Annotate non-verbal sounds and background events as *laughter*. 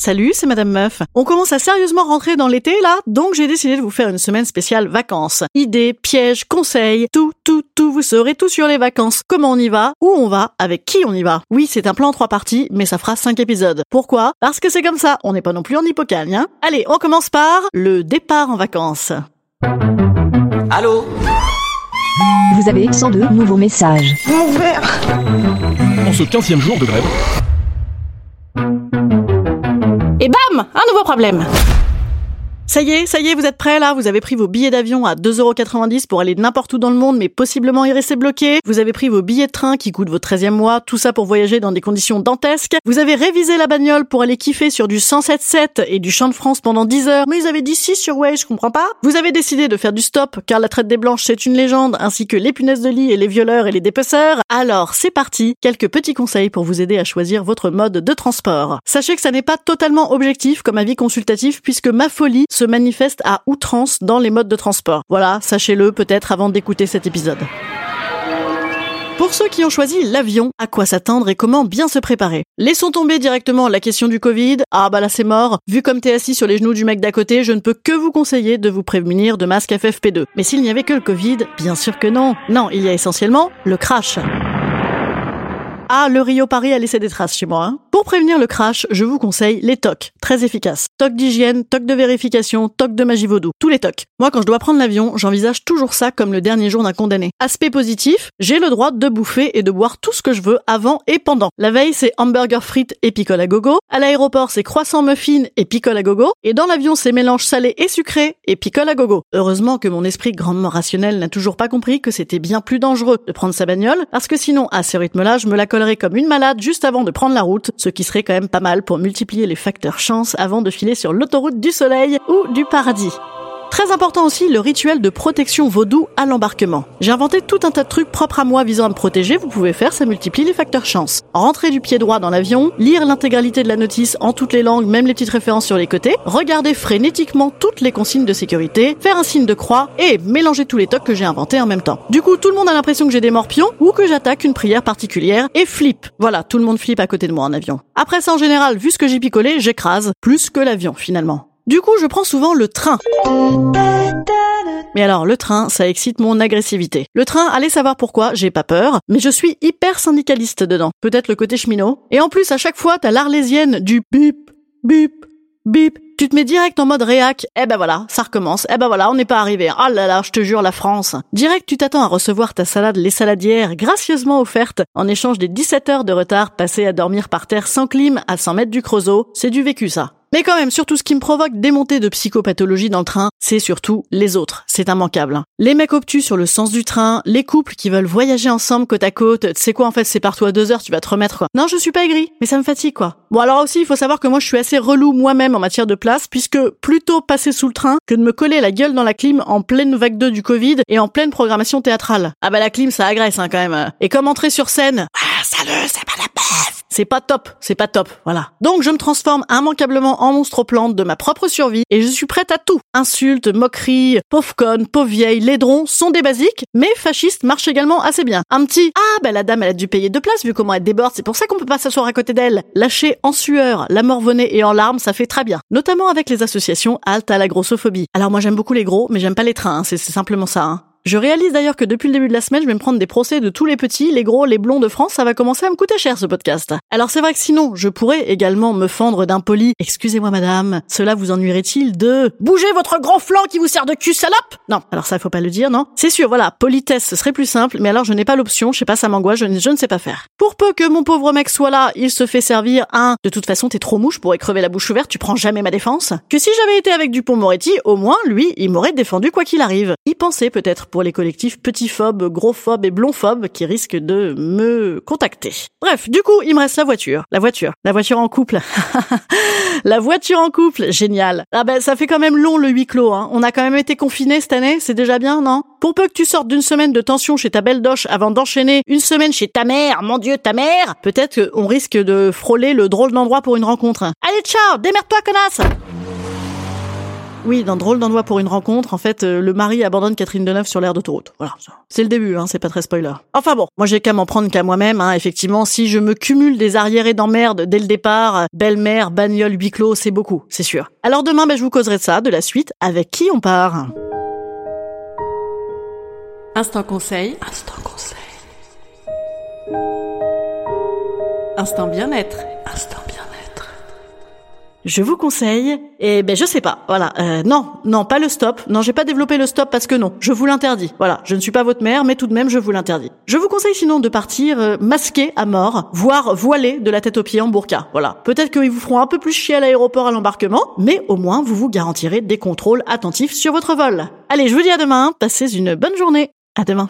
Salut, c'est Madame Meuf. On commence à sérieusement rentrer dans l'été là, donc j'ai décidé de vous faire une semaine spéciale vacances. Idées, pièges, conseils, tout, tout, tout, vous saurez tout sur les vacances. Comment on y va, où on va, avec qui on y va? Oui, c'est un plan en trois parties, mais ça fera cinq épisodes. Pourquoi? Parce que c'est comme ça, on n'est pas non plus en hippocagne, hein. Allez, on commence par le départ en vacances. Allô? Vous avez 102 nouveaux messages. En ce 15e jour de grève, problème ça y est, ça y est, vous êtes prêts là? Vous avez pris vos billets d'avion à 2,90€ pour aller n'importe où dans le monde, mais possiblement y rester bloqué. Vous avez pris vos billets de train qui coûtent votre 13e mois, tout ça pour voyager dans des conditions dantesques. Vous avez révisé la bagnole pour aller kiffer sur du 107.7 et du Champ de France pendant 10 heures, mais ils avaient dit 6 sur Waze, je comprends pas. Vous avez décidé de faire du stop, car la traite des blanches c'est une légende, ainsi que les punaises de lit et les violeurs et les dépeceurs. Alors, c'est parti, quelques petits conseils pour vous aider à choisir votre mode de transport. Sachez que ça n'est pas totalement objectif comme avis consultatif, puisque ma folie se manifeste à outrance dans les modes de transport. Voilà, sachez-le peut-être avant d'écouter cet épisode. Pour ceux qui ont choisi l'avion, à quoi s'attendre et comment bien se préparer? Laissons tomber directement la question du Covid. Ah bah là c'est mort. Vu comme t'es assis sur les genoux du mec d'à côté, je ne peux que vous conseiller de vous prémunir de masque FFP2. Mais s'il n'y avait que le Covid, bien sûr que non. Non, il y a essentiellement le crash. Ah, le Rio Paris a laissé des traces chez moi. Hein. Pour prévenir le crash, je vous conseille les TOC, très efficaces. TOC d'hygiène, TOC de vérification, TOC de magie vaudou, tous les TOC. Moi, quand je dois prendre l'avion, j'envisage toujours ça comme le dernier jour d'un condamné. Aspect positif, j'ai le droit de bouffer et de boire tout ce que je veux avant et pendant. La veille, c'est hamburger frites et picole à gogo. À l'aéroport, c'est croissant muffin et picole à gogo. Et dans l'avion, c'est mélange salé et sucré et picole à gogo. Heureusement que mon esprit grandement rationnel n'a toujours pas compris que c'était bien plus dangereux de prendre sa bagnole, parce que sinon, à ce rythme-là, je me la comme une malade juste avant de prendre la route, ce qui serait quand même pas mal pour multiplier les facteurs chance avant de filer sur l'autoroute du soleil ou du paradis. Très important aussi le rituel de protection vaudou à l'embarquement. J'ai inventé tout un tas de trucs propres à moi visant à me protéger, vous pouvez faire, ça multiplie les facteurs chance. Rentrer du pied droit dans l'avion, lire l'intégralité de la notice en toutes les langues, même les petites références sur les côtés, regarder frénétiquement toutes les consignes de sécurité, faire un signe de croix et mélanger tous les tocs que j'ai inventés en même temps. Du coup, tout le monde a l'impression que j'ai des morpions ou que j'attaque une prière particulière et flippe. Voilà, tout le monde flippe à côté de moi en avion. Après ça, en général, vu ce que j'ai picolé, j'écrase, plus que l'avion finalement. Du coup, je prends souvent le train. Mais alors, le train, ça excite mon agressivité. Le train, allez savoir pourquoi, j'ai pas peur, mais je suis hyper syndicaliste dedans. Peut-être le côté cheminot. Et en plus, à chaque fois, t'as l'arlésienne du bip, bip, bip. Tu te mets direct en mode réac. Eh ben voilà, ça recommence. Eh ben voilà, on n'est pas arrivé. Ah là là, je te jure, la France. Direct, tu t'attends à recevoir ta salade Les Saladières, gracieusement offerte, en échange des 17 heures de retard passées à dormir par terre sans clim à 100 mètres du creusot. C'est du vécu, ça. Mais quand même, surtout ce qui me provoque des montées de psychopathologie dans le train, c'est surtout les autres. C'est immanquable. hein. Les mecs obtus sur le sens du train, les couples qui veulent voyager ensemble côte à côte. Tu sais quoi, en fait, c'est partout à deux heures, tu vas te remettre quoi. Non, je suis pas aigri, mais ça me fatigue quoi. Bon, alors aussi, il faut savoir que moi, je suis assez relou moi-même en matière de place, puisque plutôt passer sous le train que de me coller la gueule dans la clim en pleine vague 2 du Covid et en pleine programmation théâtrale. Ah bah la clim, ça agresse hein, quand même. Et comme entrer sur scène, c'est pas la c'est pas top, c'est pas top, voilà. Donc je me transforme immanquablement en monstre plante de ma propre survie et je suis prête à tout. Insultes, moqueries, pauvre conne, pauvre vieille, laidron sont des basiques, mais fasciste marche également assez bien. Un petit ah bah la dame elle a dû payer deux places vu comment elle déborde, c'est pour ça qu'on peut pas s'asseoir à côté d'elle. Lâcher en sueur, la morvonnée et en larmes, ça fait très bien. Notamment avec les associations halte à la grossophobie. Alors moi j'aime beaucoup les gros, mais j'aime pas les trains, hein, c'est simplement ça. Hein. Je réalise d'ailleurs que depuis le début de la semaine, je vais me prendre des procès de tous les petits, les gros, les blonds de France. Ça va commencer à me coûter cher ce podcast. Alors c'est vrai que sinon, je pourrais également me fendre d'un poli. Excusez-moi madame, cela vous ennuierait-il de bouger votre grand flanc qui vous sert de cul salope? Non, alors ça faut pas le dire, non? C'est sûr, voilà, politesse, ce serait plus simple, mais alors je n'ai pas l'option, je sais pas, ça m'angoisse, je, ne- sais pas faire. Pour peu que mon pauvre mec soit là, il se fait servir un de toute façon t'es trop mouche, pourrais crever la bouche ouverte, tu prends jamais ma défense. Que si j'avais été avec Dupont-Moretti, au moins lui, il m'aurait défendu quoi qu'il arrive. Y penser peut-être pour les collectifs petits-phobes, gros-phobes et blond-phobes qui risquent de me contacter. Bref, du coup, il me reste la voiture. La voiture. La voiture en couple. *laughs* la voiture en couple, génial. Ah ben, ça fait quand même long le huis clos, hein. On a quand même été confinés cette année, c'est déjà bien, non? Pour peu que tu sortes d'une semaine de tension chez ta belle doche avant d'enchaîner une semaine chez ta mère, mon dieu, ta mère, peut-être qu'on risque de frôler le drôle d'endroit pour une rencontre. Allez, ciao, démerde-toi, connasse oui, dans Drôle d'endroit pour une rencontre, en fait, euh, le mari abandonne Catherine Deneuve sur l'aire d'autoroute. Voilà, ça. c'est le début, hein, c'est pas très spoiler. Enfin bon, moi j'ai qu'à m'en prendre qu'à moi-même. Hein, effectivement, si je me cumule des arriérés d'emmerde dès le départ, euh, belle-mère, bagnole, huis clos, c'est beaucoup, c'est sûr. Alors demain, ben, je vous causerai de ça, de la suite. Avec qui on part Instant conseil. Instant conseil. Instant bien-être. Instant bien-être. Je vous conseille, et ben je sais pas, voilà, euh, non, non, pas le stop, non, j'ai pas développé le stop parce que non, je vous l'interdis, voilà, je ne suis pas votre mère, mais tout de même je vous l'interdis. Je vous conseille sinon de partir euh, masqué à mort, voire voilé de la tête aux pieds en burqa, voilà. Peut-être qu'ils vous feront un peu plus chier à l'aéroport à l'embarquement, mais au moins vous vous garantirez des contrôles attentifs sur votre vol. Allez, je vous dis à demain, passez une bonne journée, à demain.